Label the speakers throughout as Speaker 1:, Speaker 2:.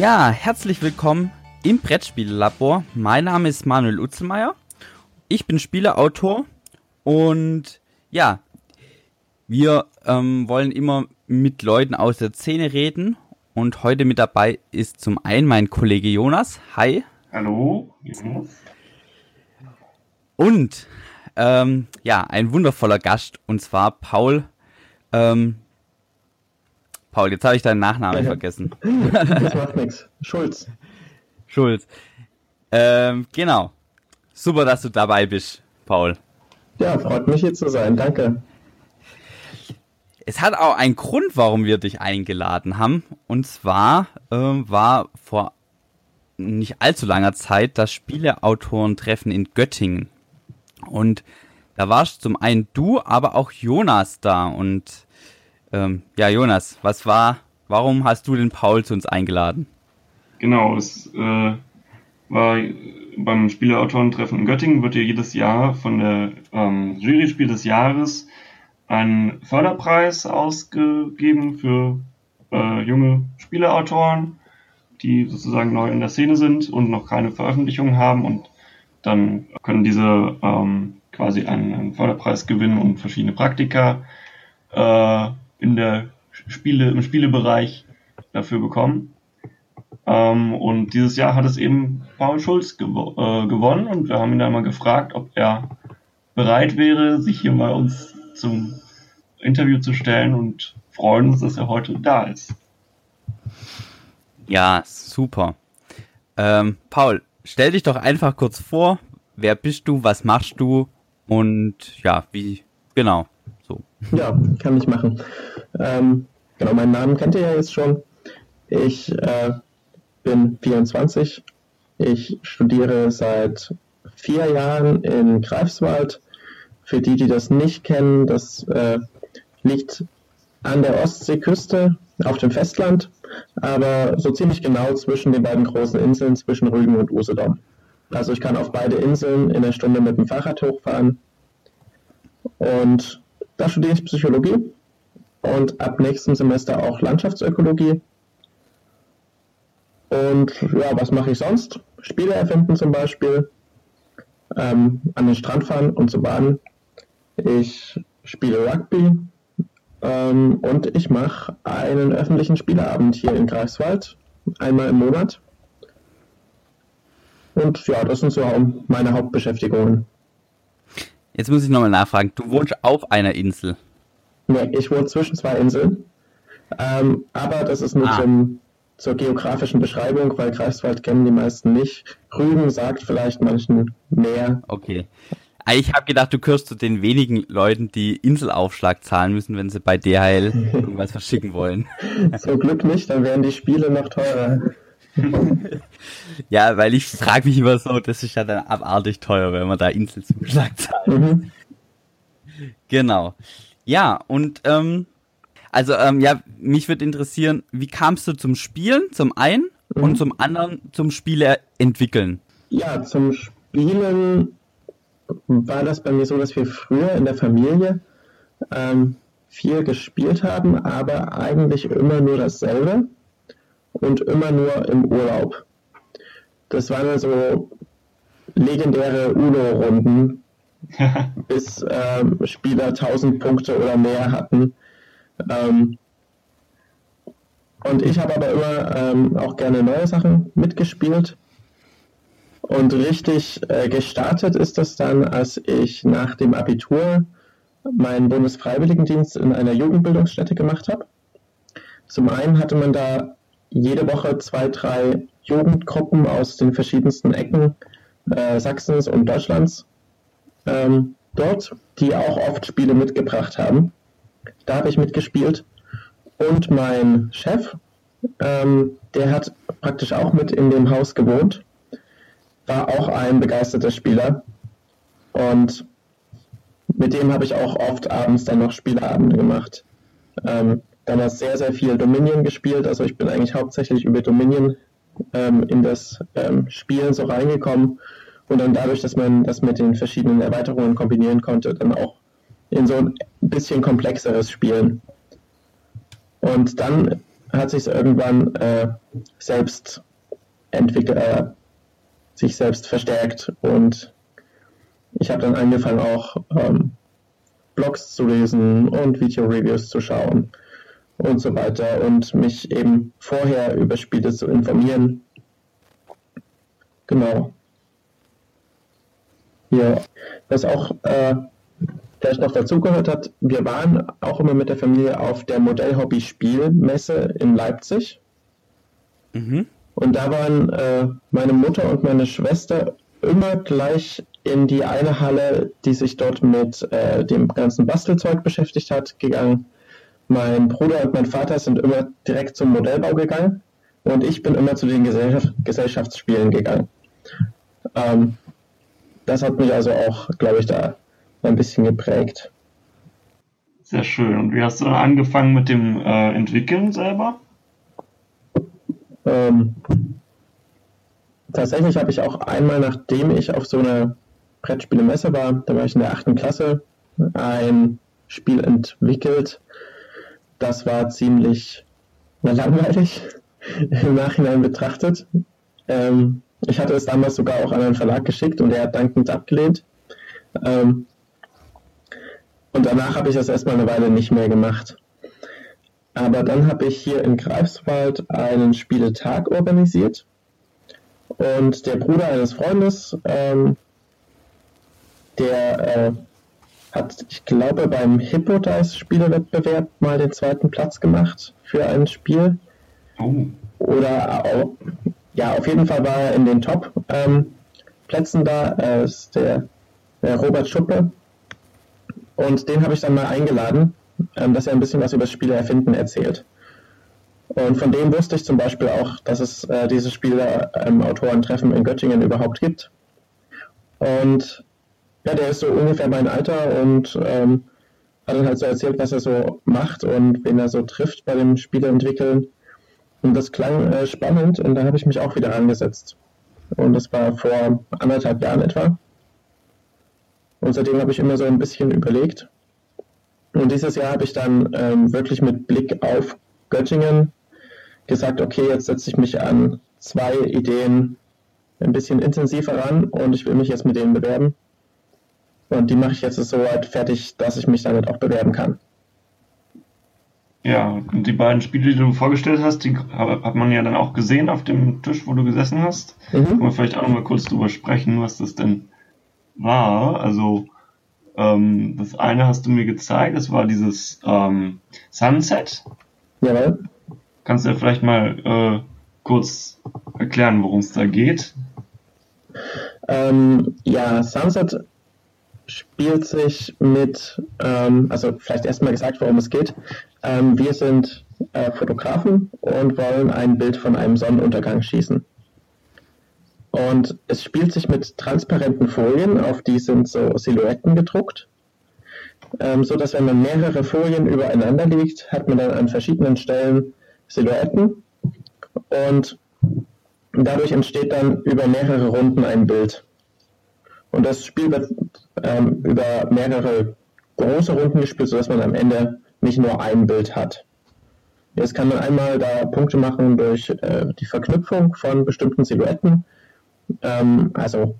Speaker 1: Ja, herzlich willkommen im Brettspiellabor. Mein Name ist Manuel Utzelmeier. Ich bin Spieleautor und ja, wir ähm, wollen immer mit Leuten aus der Szene reden und heute mit dabei ist zum einen mein Kollege Jonas. Hi.
Speaker 2: Hallo.
Speaker 1: Und ähm, ja, ein wundervoller Gast und zwar Paul. Ähm, Paul, jetzt habe ich deinen Nachnamen vergessen.
Speaker 3: Das macht nichts. Schulz.
Speaker 1: Schulz. Ähm, genau. Super, dass du dabei bist, Paul.
Speaker 3: Ja, freut mich hier zu sein. Danke.
Speaker 1: Es hat auch einen Grund, warum wir dich eingeladen haben. Und zwar äh, war vor nicht allzu langer Zeit das Spieleautorentreffen in Göttingen. Und da warst zum einen du, aber auch Jonas da. Und ähm, ja, Jonas, was war, warum hast du den Paul zu uns eingeladen?
Speaker 2: Genau, es äh, war beim Spieleautorentreffen in Göttingen wird ja jedes Jahr von der ähm, Jury Spiel des Jahres ein Förderpreis ausgegeben für äh, junge Spieleautoren, die sozusagen neu in der Szene sind und noch keine Veröffentlichungen haben und dann können diese ähm, quasi einen, einen, Förderpreis gewinnen und verschiedene Praktika äh, in der Spiele, im Spielebereich dafür bekommen. Ähm, und dieses Jahr hat es eben Paul Schulz gewo äh, gewonnen und wir haben ihn dann mal gefragt, ob er bereit wäre, sich hier bei uns zum Interview zu stellen und freuen uns, dass er heute da ist.
Speaker 1: Ja, super. Ähm, Paul, stell dich doch einfach kurz vor. Wer bist du? Was machst du? Und ja, wie, genau, so.
Speaker 3: Ja, kann ich machen. Ähm, genau, meinen Namen kennt ihr ja jetzt schon. Ich äh, bin 24. Ich studiere seit vier Jahren in Greifswald. Für die, die das nicht kennen, das äh, liegt an der Ostseeküste auf dem Festland, aber so ziemlich genau zwischen den beiden großen Inseln, zwischen Rügen und Usedom. Also ich kann auf beide Inseln in der Stunde mit dem Fahrrad hochfahren. Und da studiere ich Psychologie und ab nächstem Semester auch Landschaftsökologie. Und ja, was mache ich sonst? Spiele erfinden zum Beispiel, ähm, an den Strand fahren und zu baden. Ich spiele Rugby, ähm, und ich mache einen öffentlichen Spieleabend hier in Greifswald, einmal im Monat. Und ja, das sind so meine Hauptbeschäftigungen.
Speaker 1: Jetzt muss ich nochmal nachfragen, du wohnst auf einer Insel?
Speaker 3: Nee, ich wohne zwischen zwei Inseln. Ähm, aber das ist nur ah. zum, zur geografischen Beschreibung, weil Greifswald kennen die meisten nicht. Rügen sagt vielleicht manchen mehr.
Speaker 1: Okay. Ich habe gedacht, du gehörst zu den wenigen Leuten, die Inselaufschlag zahlen müssen, wenn sie bei DHL irgendwas verschicken wollen.
Speaker 3: Zum Glück nicht, dann wären die Spiele noch teurer.
Speaker 1: ja, weil ich frage mich immer so, das ist ja dann abartig teuer, wenn man da Inselzuschlag zahlt. Mhm. Genau. Ja, und ähm, also ähm, ja, mich würde interessieren, wie kamst du zum Spielen, zum einen mhm. und zum anderen zum Spiele entwickeln?
Speaker 3: Ja, zum Spielen war das bei mir so, dass wir früher in der Familie ähm, viel gespielt haben, aber eigentlich immer nur dasselbe und immer nur im Urlaub. Das waren so legendäre UNO-Runden, bis ähm, Spieler 1000 Punkte oder mehr hatten. Ähm, und ich habe aber immer ähm, auch gerne neue Sachen mitgespielt. Und richtig äh, gestartet ist das dann, als ich nach dem Abitur meinen Bundesfreiwilligendienst in einer Jugendbildungsstätte gemacht habe. Zum einen hatte man da jede Woche zwei, drei Jugendgruppen aus den verschiedensten Ecken äh, Sachsens und Deutschlands ähm, dort, die auch oft Spiele mitgebracht haben. Da habe ich mitgespielt. Und mein Chef, ähm, der hat praktisch auch mit in dem Haus gewohnt war auch ein begeisterter Spieler und mit dem habe ich auch oft abends dann noch Spieleabende gemacht. Ähm, damals sehr, sehr viel Dominion gespielt, also ich bin eigentlich hauptsächlich über Dominion ähm, in das ähm, Spielen so reingekommen. Und dann dadurch, dass man das mit den verschiedenen Erweiterungen kombinieren konnte, dann auch in so ein bisschen komplexeres Spielen. Und dann hat sich irgendwann äh, selbst entwickelt, äh, sich selbst verstärkt. Und ich habe dann angefangen auch ähm, Blogs zu lesen und Video-Reviews zu schauen und so weiter und mich eben vorher über Spiele zu informieren. Genau. Ja, was auch äh, vielleicht noch dazugehört hat, wir waren auch immer mit der Familie auf der Modellhobby-Spielmesse in Leipzig. Mhm. Und da waren äh, meine Mutter und meine Schwester immer gleich in die eine Halle, die sich dort mit äh, dem ganzen Bastelzeug beschäftigt hat, gegangen. Mein Bruder und mein Vater sind immer direkt zum Modellbau gegangen und ich bin immer zu den Gesellschaft Gesellschaftsspielen gegangen. Ähm, das hat mich also auch, glaube ich, da ein bisschen geprägt.
Speaker 2: Sehr schön. Und wie hast du angefangen mit dem äh, Entwickeln selber?
Speaker 3: Ähm, tatsächlich habe ich auch einmal, nachdem ich auf so einer Brettspielemesse war, da war ich in der achten Klasse, ein Spiel entwickelt. Das war ziemlich langweilig im Nachhinein betrachtet. Ähm, ich hatte es damals sogar auch an einen Verlag geschickt und er hat dankend abgelehnt. Ähm, und danach habe ich das erstmal eine Weile nicht mehr gemacht. Aber dann habe ich hier in Greifswald einen Spieletag organisiert. Und der Bruder eines Freundes, ähm, der äh, hat, ich glaube, beim Hippodice-Spielewettbewerb mal den zweiten Platz gemacht für ein Spiel. Oh. Oder auch, ja, auf jeden Fall war er in den Top-Plätzen ähm, da. Er ist der, der Robert Schuppe. Und den habe ich dann mal eingeladen, ähm, dass er ein bisschen was über das Spiele erfinden erzählt. Und von dem wusste ich zum Beispiel auch, dass es äh, dieses Spiele ähm, Autorentreffen in Göttingen überhaupt gibt. Und ja, der ist so ungefähr mein Alter und ähm, hat dann halt so erzählt, was er so macht und wen er so trifft bei dem Spieleentwickeln. Und das klang äh, spannend und da habe ich mich auch wieder angesetzt. Und das war vor anderthalb Jahren etwa. Und seitdem habe ich immer so ein bisschen überlegt. Und dieses Jahr habe ich dann ähm, wirklich mit Blick auf Göttingen gesagt, okay, jetzt setze ich mich an zwei Ideen ein bisschen intensiver ran und ich will mich jetzt mit denen bewerben. Und die mache ich jetzt so weit fertig, dass ich mich damit auch bewerben kann.
Speaker 2: Ja, und die beiden Spiele, die du vorgestellt hast, die hat man ja dann auch gesehen auf dem Tisch, wo du gesessen hast. Mhm. Können wir vielleicht auch noch mal kurz drüber sprechen, was das denn war. Also, ähm, das eine hast du mir gezeigt, das war dieses ähm, Sunset.
Speaker 3: Ja.
Speaker 2: Kannst du ja vielleicht mal äh, kurz erklären, worum es da geht?
Speaker 3: Ähm, ja, Sunset spielt sich mit, ähm, also vielleicht erstmal gesagt, worum es geht. Ähm, wir sind äh, Fotografen und wollen ein Bild von einem Sonnenuntergang schießen. Und es spielt sich mit transparenten Folien, auf die sind so Silhouetten gedruckt, ähm, so dass wenn man mehrere Folien übereinander legt, hat man dann an verschiedenen Stellen Silhouetten und dadurch entsteht dann über mehrere Runden ein Bild. Und das Spiel wird ähm, über mehrere große Runden gespielt, sodass man am Ende nicht nur ein Bild hat. Jetzt kann man einmal da Punkte machen durch äh, die Verknüpfung von bestimmten Silhouetten. Ähm, also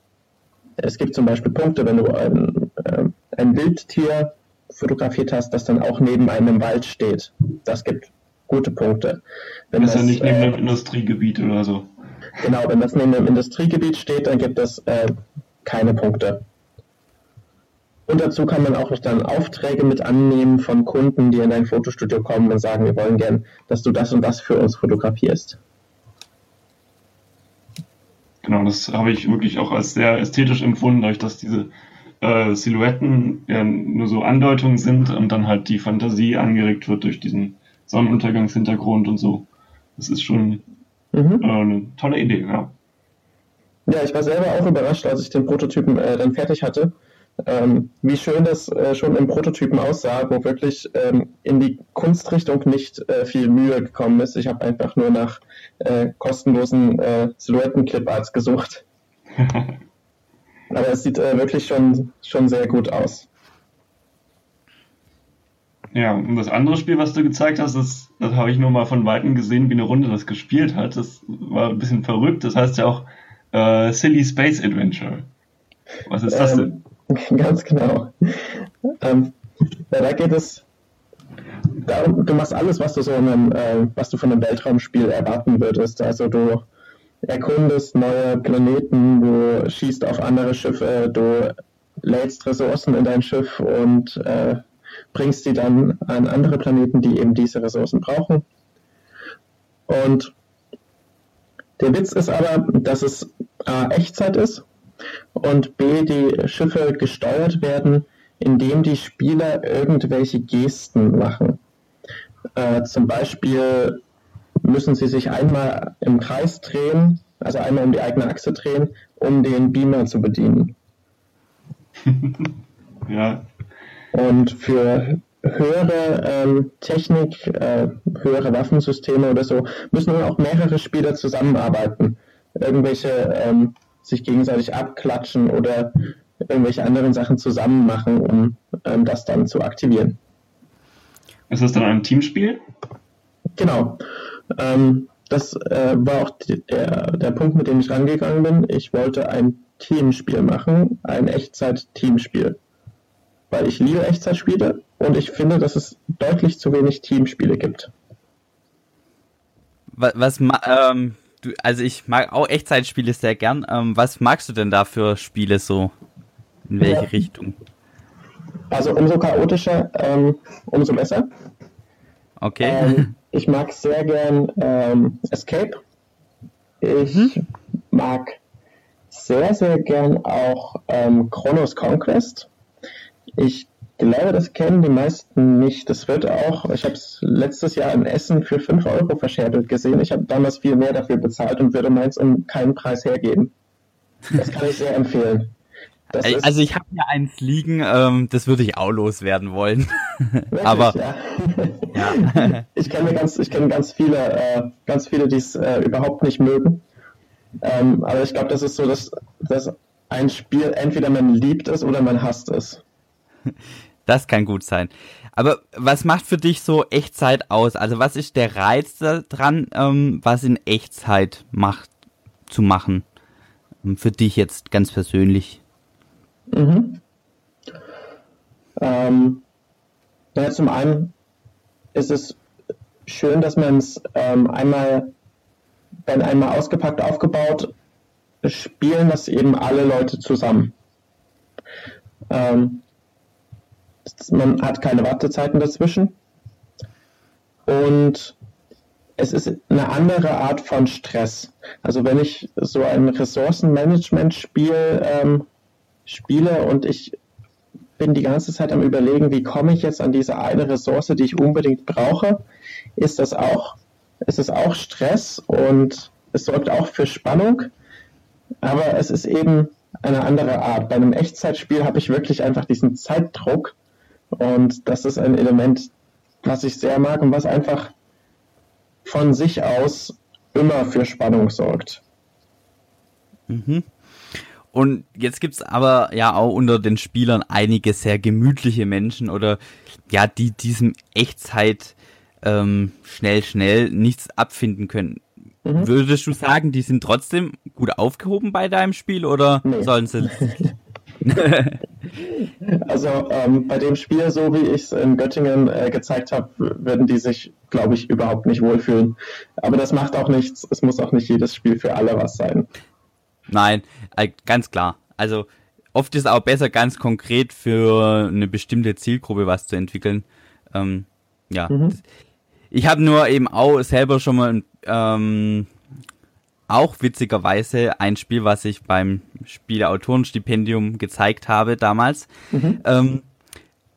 Speaker 3: es gibt zum Beispiel Punkte, wenn du ein, äh, ein Wildtier fotografiert hast, das dann auch neben einem Wald steht. Das gibt gute Punkte.
Speaker 2: Wenn das, ist ja nicht neben äh, einem Industriegebiet oder so.
Speaker 3: Genau, wenn das neben einem Industriegebiet steht, dann gibt es äh, keine Punkte. Und dazu kann man auch noch dann Aufträge mit annehmen von Kunden, die in dein Fotostudio kommen und sagen, wir wollen gern, dass du das und das für uns fotografierst.
Speaker 2: Genau, das habe ich wirklich auch als sehr ästhetisch empfunden, dadurch, dass diese äh, Silhouetten ja nur so Andeutungen sind und dann halt die Fantasie angeregt wird durch diesen Sonnenuntergangshintergrund und so. Das ist schon mhm. äh, eine tolle Idee, ja.
Speaker 3: Ja, ich war selber auch überrascht, als ich den Prototypen äh, dann fertig hatte ähm, wie schön das äh, schon im Prototypen aussah, wo wirklich ähm, in die Kunstrichtung nicht äh, viel Mühe gekommen ist. Ich habe einfach nur nach äh, kostenlosen äh, Silhouetten-Cliparts gesucht. Aber es sieht äh, wirklich schon, schon sehr gut aus.
Speaker 2: Ja, und das andere Spiel, was du gezeigt hast, das, das habe ich nur mal von Weitem gesehen, wie eine Runde das gespielt hat. Das war ein bisschen verrückt. Das heißt ja auch äh, Silly Space Adventure. Was ist das
Speaker 3: Ähm, ganz genau. Ähm, ja, da geht es darum, du machst alles, was du so in einem, äh, was du von einem Weltraumspiel erwarten würdest. Also du erkundest neue Planeten, du schießt auf andere Schiffe, du lädst Ressourcen in dein Schiff und äh, bringst die dann an andere Planeten, die eben diese Ressourcen brauchen. Und der Witz ist aber, dass es A, Echtzeit ist und B, die Schiffe gesteuert werden, indem die Spieler irgendwelche Gesten machen. Äh, zum Beispiel müssen sie sich einmal im Kreis drehen, also einmal um die eigene Achse drehen, um den Beamer zu bedienen.
Speaker 2: Ja,
Speaker 3: Und für höhere ähm, Technik, äh, höhere Waffensysteme oder so, müssen auch mehrere Spieler zusammenarbeiten. Irgendwelche ähm, sich gegenseitig abklatschen oder irgendwelche anderen Sachen zusammen machen, um ähm, das dann zu aktivieren.
Speaker 2: ist das dann ein Teamspiel?
Speaker 3: Genau. Ähm, das äh, war auch die, der, der Punkt, mit dem ich rangegangen bin. Ich wollte ein Teamspiel machen, ein Echtzeit-Teamspiel. Weil ich liebe Echtzeitspiele und ich finde, dass es deutlich zu wenig Teamspiele gibt.
Speaker 1: Was, was ähm, du, also ich mag auch Echtzeitspiele sehr gern. Ähm, was magst du denn da für Spiele so? In welche
Speaker 3: Ja.
Speaker 1: Richtung?
Speaker 3: Also umso chaotischer, ähm, umso besser.
Speaker 1: Okay.
Speaker 3: Ähm, ich mag sehr gern ähm, Escape. Ich mag sehr, sehr gern auch ähm, Chronos Conquest. Ich glaube, das kennen die meisten nicht. Das wird auch, ich habe es letztes Jahr in Essen für 5 Euro verscherbelt gesehen. Ich habe damals viel mehr dafür bezahlt und würde meins um keinen Preis hergeben. Das kann ich sehr empfehlen. Das
Speaker 1: also ich habe ja eins liegen, ähm, das würde ich auch loswerden wollen.
Speaker 3: wirklich,
Speaker 1: aber
Speaker 3: ja.
Speaker 1: ja.
Speaker 3: Ich kenne ganz, ich kenne ganz viele, äh, ganz viele, die es äh, überhaupt nicht mögen. Ähm, aber ich glaube, das ist so, dass, dass ein Spiel entweder man liebt es oder man hasst es.
Speaker 1: Das kann gut sein. Aber was macht für dich so Echtzeit aus? Also was ist der Reiz daran, ähm, was in Echtzeit macht, zu machen? Ähm, Für dich jetzt ganz persönlich.
Speaker 3: Mhm. Ähm, ja, zum einen ist es schön, dass man es ähm, einmal, wenn einmal ausgepackt, aufgebaut, spielen das eben alle Leute zusammen. Ähm, man hat keine Wartezeiten dazwischen und es ist eine andere Art von Stress. Also wenn ich so ein Ressourcenmanagement-Spiel ähm, spiele und ich bin die ganze Zeit am überlegen, wie komme ich jetzt an diese eine Ressource, die ich unbedingt brauche, ist das auch, ist es auch Stress und es sorgt auch für Spannung, aber es ist eben eine andere Art. Bei einem Echtzeitspiel habe ich wirklich einfach diesen Zeitdruck und das ist ein Element, was ich sehr mag und was einfach von sich aus immer für Spannung sorgt.
Speaker 1: Mhm. Und jetzt gibt's aber ja auch unter den Spielern einige sehr gemütliche Menschen oder ja, die diesem Echtzeit ähm, schnell, schnell nichts abfinden können.
Speaker 3: Mhm.
Speaker 1: Würdest du sagen, die sind trotzdem gut aufgehoben bei deinem Spiel oder
Speaker 3: Nee.
Speaker 1: sollen sie
Speaker 3: Also ähm, bei dem Spiel, so wie ich es in Göttingen äh, gezeigt habe, würden die sich, glaube ich, überhaupt nicht wohlfühlen. Aber das macht auch nichts. Es muss auch nicht jedes Spiel für alle was sein.
Speaker 1: Nein, äh, ganz klar. Also oft ist auch besser, ganz konkret für eine bestimmte Zielgruppe was zu entwickeln. Ähm, ja.
Speaker 3: Mhm.
Speaker 1: Ich habe nur eben auch selber schon mal ähm, auch witzigerweise ein Spiel, was ich beim Spieleautorenstipendium gezeigt habe damals,
Speaker 3: Mhm.
Speaker 1: ähm,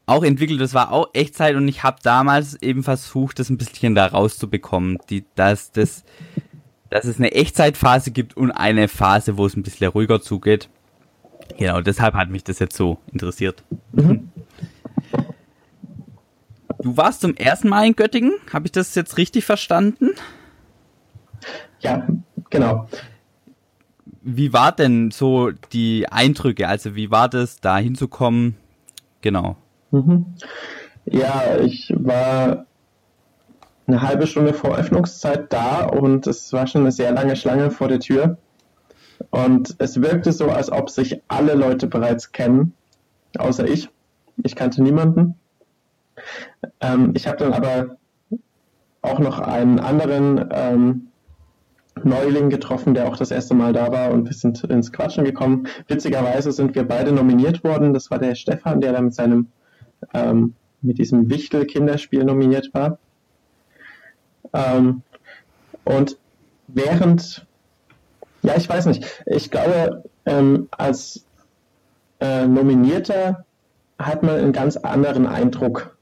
Speaker 1: auch entwickelt. Das war auch Echtzeit und ich habe damals eben versucht, das ein bisschen da rauszubekommen, die, dass das dass es eine Echtzeitphase gibt und eine Phase, wo es ein bisschen ruhiger zugeht. Genau, deshalb hat mich das jetzt so interessiert.
Speaker 3: Mhm.
Speaker 1: Du warst zum ersten Mal in Göttingen, habe ich das jetzt richtig verstanden?
Speaker 3: Ja, genau.
Speaker 1: Wie war denn so die Eindrücke? Also wie war das, da hinzukommen? Genau.
Speaker 3: Mhm. Ja, ich war eine halbe Stunde vor Öffnungszeit da und es war schon eine sehr lange Schlange vor der Tür. Und es wirkte so, als ob sich alle Leute bereits kennen, außer ich. Ich kannte niemanden. Ähm, ich habe dann aber auch noch einen anderen ähm, Neuling getroffen, der auch das erste Mal da war und wir sind ins Quatschen gekommen. Witzigerweise sind wir beide nominiert worden. Das war der Stefan, der da mit seinem ähm, mit diesem Wichtel-Kinderspiel nominiert war. Ähm, und während, ja, ich weiß nicht, ich glaube, ähm, als äh, Nominierter hat man einen ganz anderen Eindruck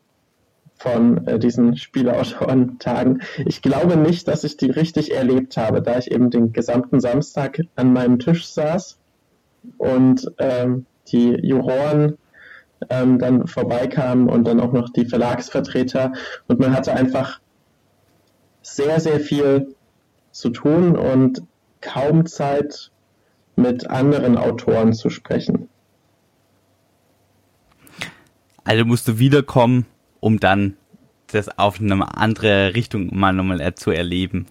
Speaker 3: von äh, diesen Spieleautoren-Tagen. Ich glaube nicht, dass ich die richtig erlebt habe, da ich eben den gesamten Samstag an meinem Tisch saß und ähm, die Juroren ähm, dann vorbeikamen und dann auch noch die Verlagsvertreter und man hatte einfach sehr, sehr viel zu tun und kaum Zeit mit anderen Autoren zu sprechen.
Speaker 1: Also musst du wiederkommen, um dann das auf eine andere Richtung mal nochmal zu erleben.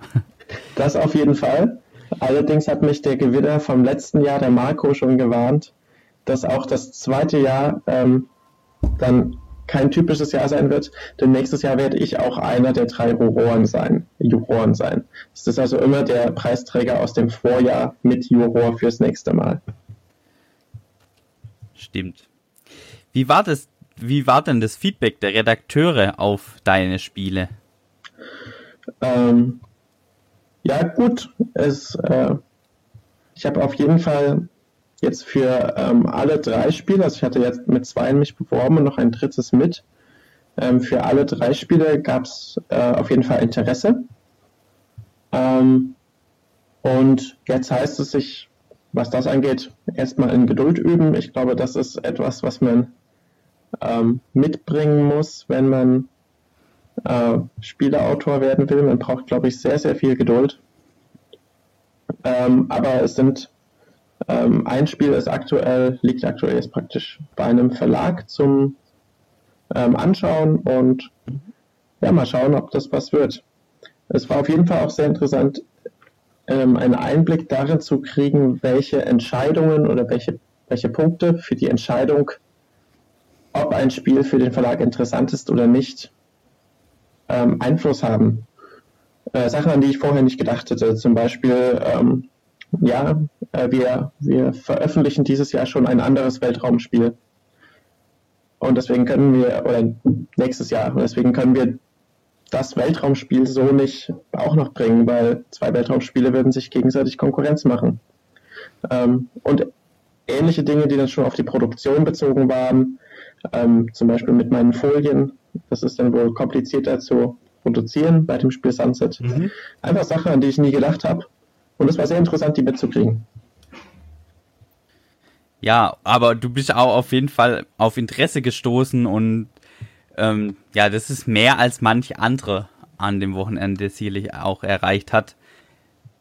Speaker 3: Das auf jeden Fall. Allerdings hat mich der Gewinner vom letzten Jahr, der Marco, schon gewarnt, dass auch das zweite Jahr ähm, dann kein typisches Jahr sein wird, denn nächstes Jahr werde ich auch einer der drei Juroren sein. Juroren sein. Das ist also immer der Preisträger aus dem Vorjahr mit Juror fürs nächste Mal.
Speaker 1: Stimmt. Wie war das wie war denn das Feedback der Redakteure auf deine Spiele?
Speaker 3: Ähm, ja, gut. Es, äh, ich habe auf jeden Fall jetzt für ähm, alle drei Spiele, also ich hatte jetzt mit zwei mich beworben und noch ein drittes mit. Ähm, für alle drei Spiele gab es äh, auf jeden Fall Interesse. Ähm, und jetzt heißt es sich, was das angeht, erstmal in Geduld üben. Ich glaube, das ist etwas, was man ähm, mitbringen muss, wenn man äh, Spieleautor werden will. Man braucht, glaube ich, sehr, sehr viel Geduld. Ähm, aber es sind ähm, ein Spiel ist aktuell, liegt aktuell jetzt praktisch bei einem Verlag zum ähm, Anschauen und ja, mal schauen, ob das was wird. Es war auf jeden Fall auch sehr interessant, ähm, einen Einblick darin zu kriegen, welche Entscheidungen oder welche, welche Punkte für die Entscheidung ob ein Spiel für den Verlag interessant ist oder nicht, ähm, Einfluss haben. Äh, Sachen, an die ich vorher nicht gedacht hätte. Zum Beispiel, ähm, ja, äh, wir, wir veröffentlichen dieses Jahr schon ein anderes Weltraumspiel. Und deswegen können wir, oder nächstes Jahr, deswegen können wir das Weltraumspiel so nicht auch noch bringen, weil zwei Weltraumspiele würden sich gegenseitig Konkurrenz machen. Ähm, und ähnliche Dinge, die dann schon auf die Produktion bezogen waren, ähm, zum Beispiel mit meinen Folien. Das ist dann wohl komplizierter zu produzieren bei dem Spiel Sunset. Mhm. Einfach Sachen, an die ich nie gedacht habe. Und es war sehr interessant, die mitzukriegen.
Speaker 1: Ja, aber du bist auch auf jeden Fall auf Interesse gestoßen und ähm, ja, das ist mehr als manch andere an dem Wochenende sicherlich auch erreicht hat.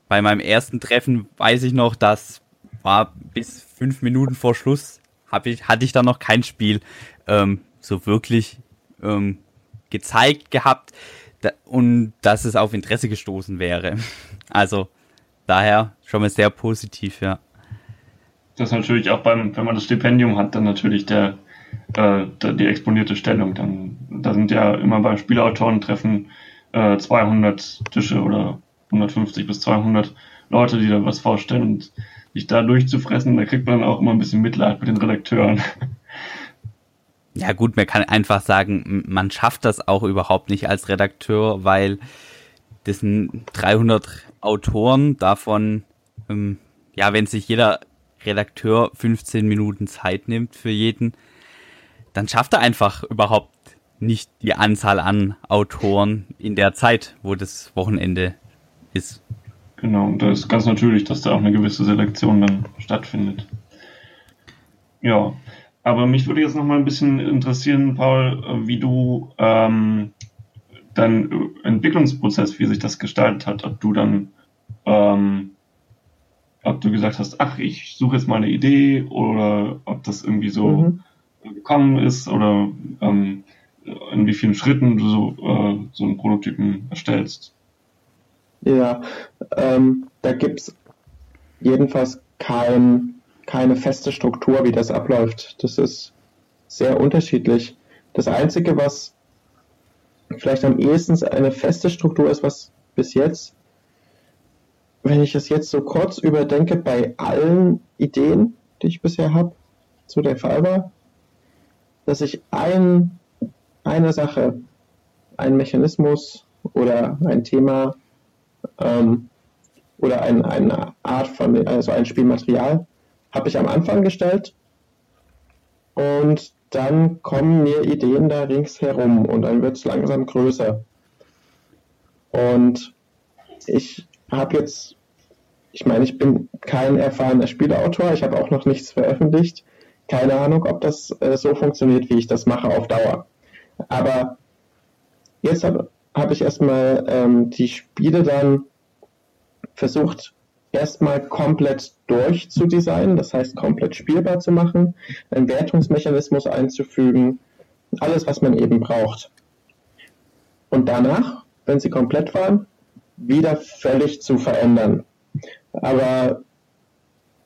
Speaker 1: Bei meinem ersten Treffen weiß ich noch, das war bis fünf Minuten vor Schluss hab ich, hatte ich da noch kein Spiel ähm, so wirklich ähm, gezeigt gehabt da, und dass es auf Interesse gestoßen wäre. Also daher schon mal sehr positiv, ja.
Speaker 2: Das ist natürlich auch beim, wenn man das Stipendium hat, dann natürlich der, äh, die exponierte Stellung. Dann, da sind ja immer bei Spielautorentreffen äh, 200 Tische oder 150 bis 200 Leute, die da was vorstellen und sich da durchzufressen, da kriegt man auch immer ein bisschen Mitleid mit den Redakteuren.
Speaker 1: Ja gut, man kann einfach sagen, man schafft das auch überhaupt nicht als Redakteur, weil das sind 300 Autoren, davon, ähm, ja, wenn sich jeder Redakteur 15 Minuten Zeit nimmt für jeden, dann schafft er einfach überhaupt nicht die Anzahl an Autoren in der Zeit, wo das Wochenende ist.
Speaker 2: Genau, und da ist ganz natürlich, dass da auch eine gewisse Selektion dann stattfindet. Ja, aber mich würde jetzt noch mal ein bisschen interessieren, Paul, wie du ähm, dein Entwicklungsprozess, wie sich das gestaltet hat, ob du dann, ähm, ob du gesagt hast, ach, ich suche jetzt mal eine Idee oder ob das irgendwie so mhm. gekommen ist oder ähm, in wie vielen Schritten du so, äh, so einen Prototypen erstellst.
Speaker 3: Ja, ähm, da gibt's jedenfalls kein, keine feste Struktur, wie das abläuft. Das ist sehr unterschiedlich. Das Einzige, was vielleicht am ehesten eine feste Struktur ist, was bis jetzt, wenn ich es jetzt so kurz überdenke, bei allen Ideen, die ich bisher habe, zu der Fall war, dass ich ein, eine Sache, einen Mechanismus oder ein Thema ähm, oder ein, eine Art von, also ein Spielmaterial, habe ich am Anfang gestellt und dann kommen mir Ideen da ringsherum und dann wird es langsam größer. Und ich habe jetzt, ich meine, ich bin kein erfahrener Spieleautor, ich habe auch noch nichts veröffentlicht. Keine Ahnung, ob das äh, so funktioniert, wie ich das mache auf Dauer. Aber jetzt habe hab ich erstmal ähm, die Spiele dann versucht, erstmal komplett durchzudesignen, das heißt komplett spielbar zu machen, einen Wertungsmechanismus einzufügen, alles, was man eben braucht. Und danach, wenn sie komplett waren, wieder völlig zu verändern. Aber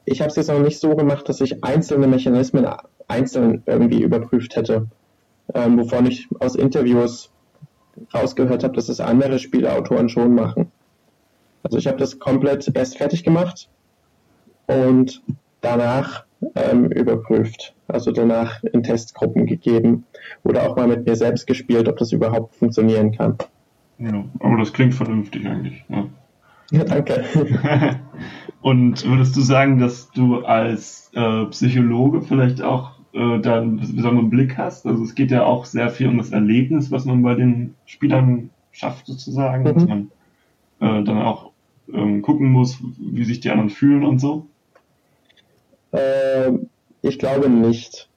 Speaker 3: ich habe es jetzt noch nicht so gemacht, dass ich einzelne Mechanismen einzeln irgendwie überprüft hätte, ähm, wovon ich aus Interviews rausgehört habe, dass es andere Spieleautoren schon machen. Also ich habe das komplett erst fertig gemacht und danach ähm, überprüft. Also danach in Testgruppen gegeben oder auch mal mit mir selbst gespielt, ob das überhaupt funktionieren kann.
Speaker 2: Ja, aber das klingt vernünftig eigentlich. Ja,
Speaker 3: ja danke.
Speaker 2: und würdest du sagen, dass du als äh, Psychologe vielleicht auch äh, da einen besonderen Blick hast? Also es geht ja auch sehr viel um das Erlebnis, was man bei den Spielern schafft sozusagen, mhm. dass man äh, dann auch ähm, gucken muss, wie sich die anderen fühlen und so?
Speaker 3: Äh, ich glaube nicht.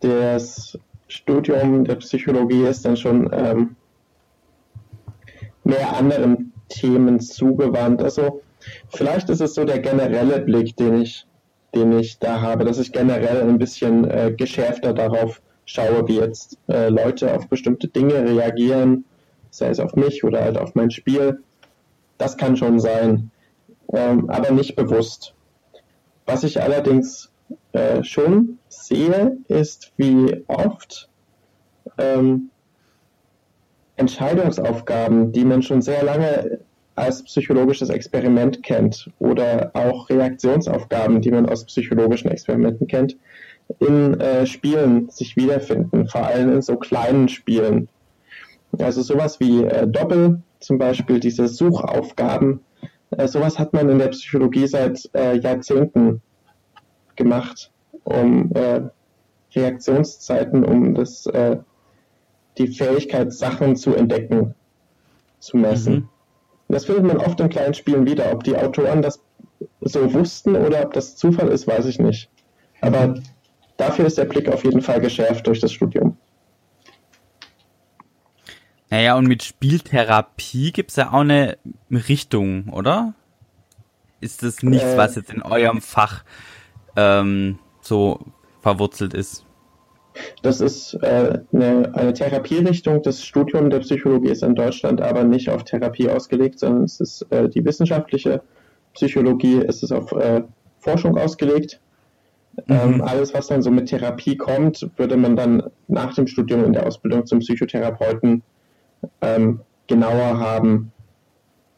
Speaker 3: Das Studium der Psychologie ist dann schon ähm, mehr anderen Themen zugewandt. Also vielleicht ist es so der generelle Blick, den ich, den ich da habe, dass ich generell ein bisschen äh, geschärfter darauf schaue, wie jetzt äh, Leute auf bestimmte Dinge reagieren, sei es auf mich oder halt auf mein Spiel. Das kann schon sein, ähm, aber nicht bewusst. Was ich allerdings äh, schon sehe, ist, wie oft ähm, Entscheidungsaufgaben, die man schon sehr lange als psychologisches Experiment kennt oder auch Reaktionsaufgaben, die man aus psychologischen Experimenten kennt, in äh, Spielen sich wiederfinden, vor allem in so kleinen Spielen. Also sowas wie äh, Doppel zum Beispiel diese Suchaufgaben. Äh, sowas hat man in der Psychologie seit äh, Jahrzehnten gemacht, um äh, Reaktionszeiten, um das, äh, die Fähigkeit, Sachen zu entdecken, zu messen. Mhm. Das findet man oft in kleinen Spielen wieder. Ob die Autoren das so wussten oder ob das Zufall ist, weiß ich nicht. Aber dafür ist der Blick auf jeden Fall geschärft durch das Studium.
Speaker 1: Naja, und mit Spieltherapie gibt es ja auch eine Richtung, oder? Ist das nichts, äh, was jetzt in eurem Fach ähm, so verwurzelt ist?
Speaker 3: Das ist äh, eine, eine Therapierichtung. Das Studium der Psychologie ist in Deutschland aber nicht auf Therapie ausgelegt, sondern es ist äh, die wissenschaftliche Psychologie, es ist auf äh, Forschung ausgelegt. Mhm. Ähm, alles, was dann so mit Therapie kommt, würde man dann nach dem Studium in der Ausbildung zum Psychotherapeuten ähm, genauer haben.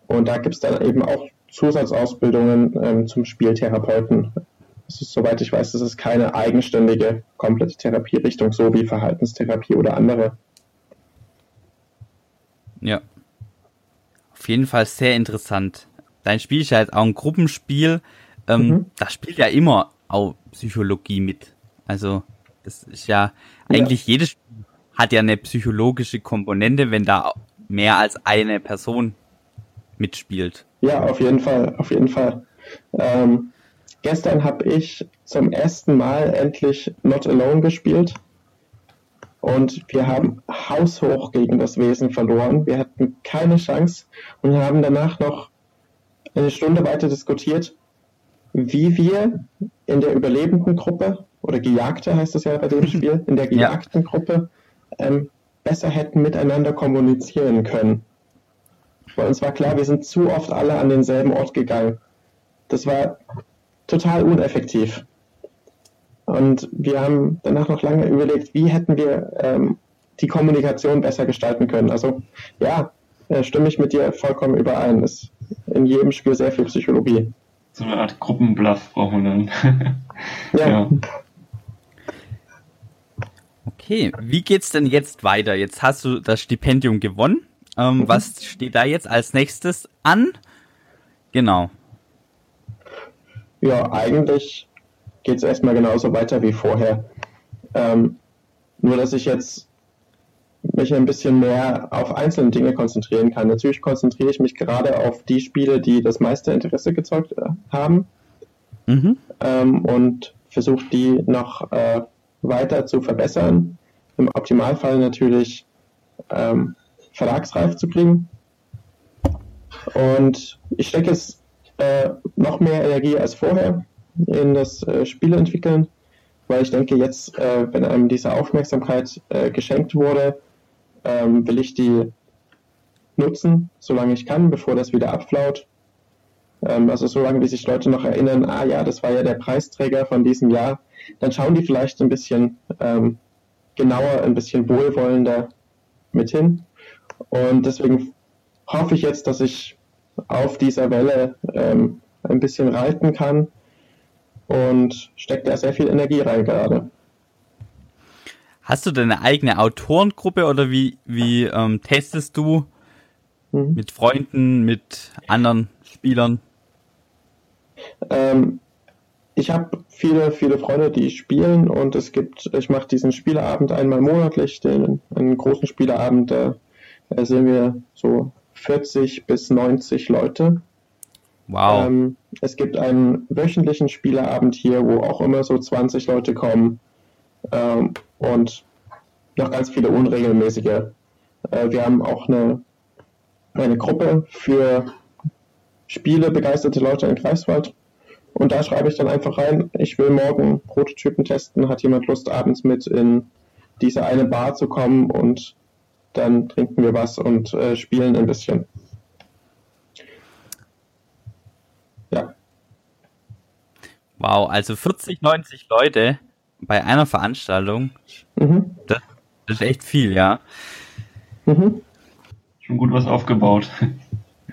Speaker 3: Und da gibt es dann eben auch Zusatzausbildungen ähm, zum Spieltherapeuten. Das ist, soweit ich weiß, das ist keine eigenständige, komplette Therapierichtung, so wie Verhaltenstherapie oder andere.
Speaker 1: Ja. Auf jeden Fall sehr interessant. Dein Spiel ist ja jetzt auch ein Gruppenspiel. Ähm, mhm. Da spielt ja immer auch Psychologie mit. Also, das ist ja eigentlich ja. jedes Spiel hat ja eine psychologische Komponente, wenn da mehr als eine Person mitspielt.
Speaker 3: Ja, auf jeden Fall, auf jeden Fall. Ähm, gestern habe ich zum ersten Mal endlich Not Alone gespielt und wir haben haushoch gegen das Wesen verloren. Wir hatten keine Chance und haben danach noch eine Stunde weiter diskutiert, wie wir in der überlebenden Gruppe oder Gejagte heißt es ja bei dem Spiel, in der gejagten ja. Gruppe ähm, besser hätten miteinander kommunizieren können. Weil uns war klar, wir sind zu oft alle an denselben Ort gegangen. Das war total uneffektiv. Und wir haben danach noch lange überlegt, wie hätten wir ähm, die Kommunikation besser gestalten können. Also ja, äh, stimme ich mit dir vollkommen überein. Ist in jedem Spiel sehr viel Psychologie.
Speaker 2: So eine Art Gruppenbluff brauchen wir dann.
Speaker 1: ja. ja. Okay, wie geht's denn jetzt weiter? Jetzt hast du das Stipendium gewonnen. Ähm, mhm. Was steht da jetzt als nächstes an? Genau.
Speaker 3: Ja, eigentlich geht es erstmal genauso weiter wie vorher. Ähm, nur, dass ich jetzt mich ein bisschen mehr auf einzelne Dinge konzentrieren kann. Natürlich konzentriere ich mich gerade auf die Spiele, die das meiste Interesse gezeugt äh, haben mhm. ähm, und versuche die noch äh, weiter zu verbessern. Im Optimalfall natürlich ähm, verlagsreif zu kriegen. Und ich stecke jetzt äh, noch mehr Energie als vorher in das äh, Spiel entwickeln, weil ich denke, jetzt, äh, wenn einem diese Aufmerksamkeit äh, geschenkt wurde, ähm, will ich die nutzen, solange ich kann, bevor das wieder abflaut. Ähm, also solange wie sich Leute noch erinnern, ah ja, das war ja der Preisträger von diesem Jahr, dann schauen die vielleicht ein bisschen ähm, genauer, ein bisschen wohlwollender mit hin. Und deswegen hoffe ich jetzt, dass ich auf dieser Welle ähm, ein bisschen reiten kann und steckt da sehr viel Energie rein gerade.
Speaker 1: Hast du deine eigene Autorengruppe oder wie, wie ähm, testest du mhm. mit Freunden, mit anderen Spielern?
Speaker 3: Ähm, ich habe viele, viele Freunde, die spielen und es gibt, ich mache diesen Spieleabend einmal monatlich, den, einen großen Spieleabend, da, da sehen wir so 40 bis 90 Leute. Wow. Ähm, es gibt einen wöchentlichen Spieleabend hier, wo auch immer so 20 Leute kommen ähm, und noch ganz viele unregelmäßige. Äh, wir haben auch eine, eine Gruppe für Spiele begeisterte Leute in Greifswald. Und da schreibe ich dann einfach rein, ich will morgen Prototypen testen, hat jemand Lust, abends mit in diese eine Bar zu kommen und dann trinken wir was und äh, spielen ein bisschen.
Speaker 1: Ja. Wow, also 40, 90 Leute bei einer Veranstaltung. Mhm. Das, das, ist echt viel, ja.
Speaker 2: Mhm. Schon gut was aufgebaut.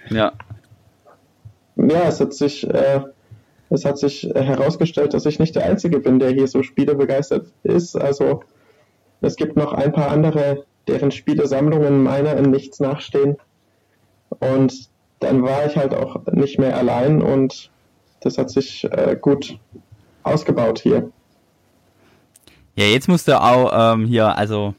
Speaker 1: Ja.
Speaker 3: Ja, es hat sich, äh, es hat sich herausgestellt, dass ich nicht der Einzige bin, der hier so spielebegeistert ist. Also es gibt noch ein paar andere deren Spielesammlungen meiner in nichts nachstehen. Und dann war ich halt auch nicht mehr allein und das hat sich äh, gut ausgebaut hier.
Speaker 1: Ja, jetzt musst du auch ähm, hier also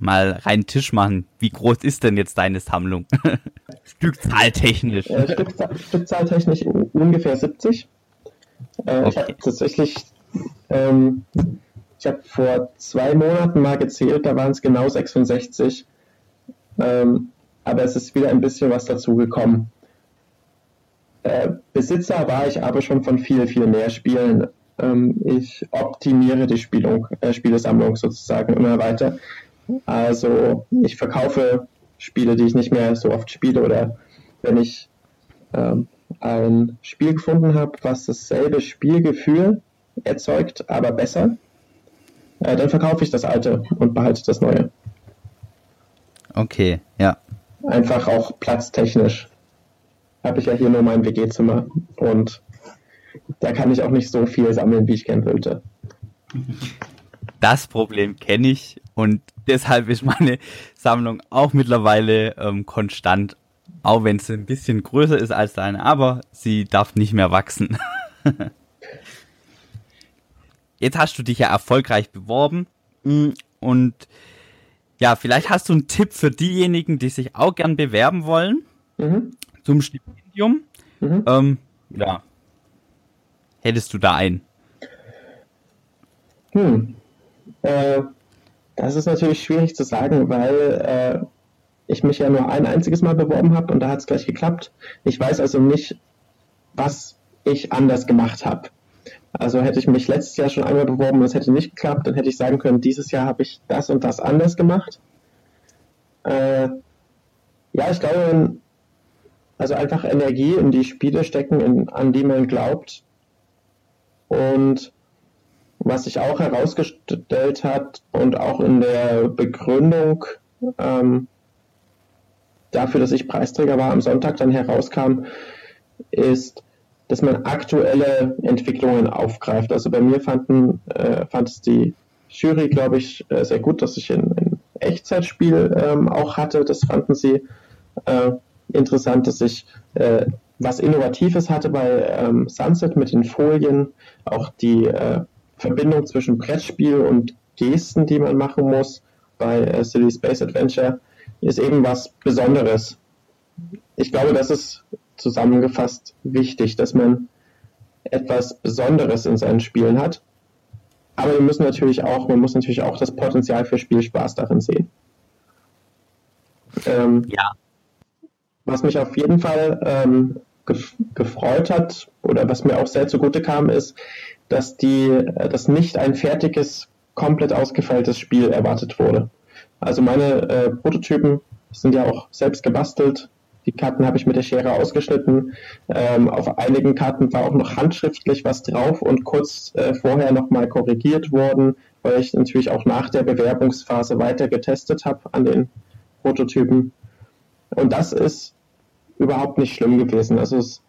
Speaker 1: mal rein Tisch machen. Wie groß ist denn jetzt deine Sammlung? Stückzahltechnisch.
Speaker 3: Äh, Stückzahl, Stückzahltechnisch ungefähr 70. Äh, okay. Ich habe tatsächlich ähm, ich habe vor zwei Monaten mal gezählt, da waren es genau 66. Ähm, aber es ist wieder ein bisschen was dazugekommen. Äh, Besitzer war ich aber schon von viel, viel mehr Spielen. Ähm, ich optimiere die Spielung, äh, Spielesammlung sozusagen immer weiter. Also ich verkaufe Spiele, die ich nicht mehr so oft spiele oder wenn ich ähm, ein Spiel gefunden habe, was dasselbe Spielgefühl erzeugt, aber besser, äh, dann verkaufe ich das alte und behalte das neue.
Speaker 1: Okay, ja.
Speaker 3: Einfach auch platztechnisch habe ich ja hier nur mein WG-Zimmer und da kann ich auch nicht so viel sammeln, wie ich gern wollte.
Speaker 1: Das Problem kenne ich und deshalb ist meine Sammlung auch mittlerweile ähm, konstant, auch wenn sie ein bisschen größer ist als deine, aber sie darf nicht mehr wachsen. jetzt hast du dich ja erfolgreich beworben mm, und ja, vielleicht hast du einen Tipp für diejenigen, die sich auch gern bewerben wollen mhm. zum Stipendium. Mhm. Ähm, ja, hättest du da einen?
Speaker 3: Hm. Äh, das ist natürlich schwierig zu sagen, weil äh, ich mich ja nur ein einziges Mal beworben habe und da hat es gleich geklappt. Ich weiß also nicht, was ich anders gemacht habe. Also hätte ich mich letztes Jahr schon einmal beworben und es hätte nicht geklappt, dann hätte ich sagen können, dieses Jahr habe ich das und das anders gemacht. Äh, ja, ich glaube, also einfach Energie in die Spiele stecken, in, an die man glaubt. Und was sich auch herausgestellt hat und auch in der Begründung ähm, dafür, dass ich Preisträger war, am Sonntag dann herauskam, ist, dass man aktuelle Entwicklungen aufgreift. Also bei mir fanden, äh, fand es die Jury, glaube ich, äh, sehr gut, dass ich ein, ein Echtzeitspiel ähm, auch hatte. Das fanden sie äh, interessant, dass ich äh, was Innovatives hatte bei ähm, Sunset mit den Folien, auch die äh, Verbindung zwischen Brettspiel und Gesten, die man machen muss bei äh, City Space Adventure, ist eben was Besonderes. Ich glaube, das ist zusammengefasst wichtig, dass man etwas Besonderes in seinen Spielen hat. Aber wir müssen natürlich auch, man muss natürlich auch das Potenzial für Spielspaß darin sehen. Ähm, ja. Was mich auf jeden Fall ähm, gef gefreut hat oder was mir auch sehr zugute kam, ist, dass die, dass nicht ein fertiges, komplett ausgefeiltes Spiel erwartet wurde. Also meine äh, Prototypen sind ja auch selbst gebastelt. Die Karten habe ich mit der Schere ausgeschnitten. Ähm, auf einigen Karten war auch noch handschriftlich was drauf und kurz äh, vorher nochmal korrigiert worden, weil ich natürlich auch nach der Bewerbungsphase weiter getestet habe an den Prototypen. Und das ist überhaupt nicht schlimm gewesen. Also es,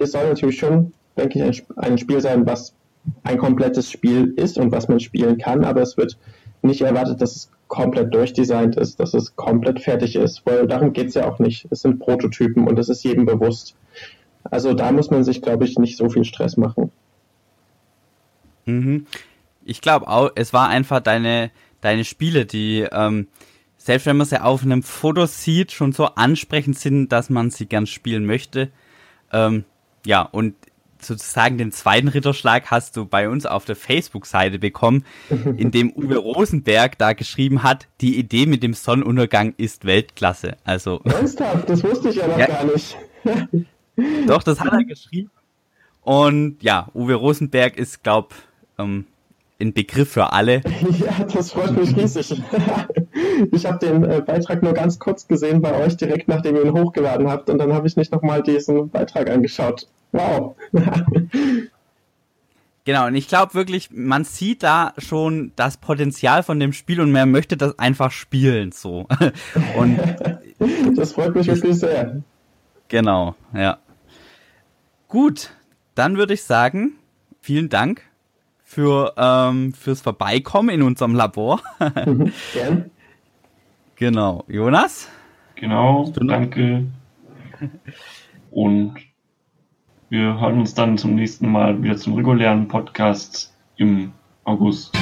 Speaker 3: es soll natürlich schon, denke ich, ein, ein Spiel sein, was ein komplettes Spiel ist und was man spielen kann, aber es wird nicht erwartet, dass es komplett durchdesignt ist, dass es komplett fertig ist, weil darum geht es ja auch nicht. Es sind Prototypen und es ist jedem bewusst. Also da muss man sich, glaube ich, nicht so viel Stress machen.
Speaker 1: Mhm. Ich glaube auch, es war einfach deine, deine Spiele, die ähm, selbst wenn man sie auf einem Foto sieht, schon so ansprechend sind, dass man sie gern spielen möchte. Ähm, ja, und sozusagen den zweiten Ritterschlag hast du bei uns auf der Facebook-Seite bekommen, in dem Uwe Rosenberg da geschrieben hat, die Idee mit dem Sonnenuntergang ist Weltklasse. Also.
Speaker 3: Ernsthaft? Das wusste ich ja noch ja, gar nicht.
Speaker 1: doch, das hat er geschrieben. Und ja, Uwe Rosenberg ist, glaub, ähm, ein Begriff für alle.
Speaker 3: Ja, das freut mich riesig. Ich habe den äh, Beitrag nur ganz kurz gesehen bei euch, direkt nachdem ihr ihn hochgeladen habt. Und dann habe ich nicht nochmal diesen Beitrag angeschaut. Wow.
Speaker 1: Genau, und ich glaube wirklich, man sieht da schon das Potenzial von dem Spiel und man möchte das einfach spielen, so. Und
Speaker 3: das freut mich wirklich sehr.
Speaker 1: Genau, ja. Gut, dann würde ich sagen, vielen Dank für, ähm, fürs Vorbeikommen in unserem Labor. Gern. Genau. Jonas?
Speaker 2: Genau, danke. Und wir hören uns dann zum nächsten Mal wieder zum regulären Podcast im August.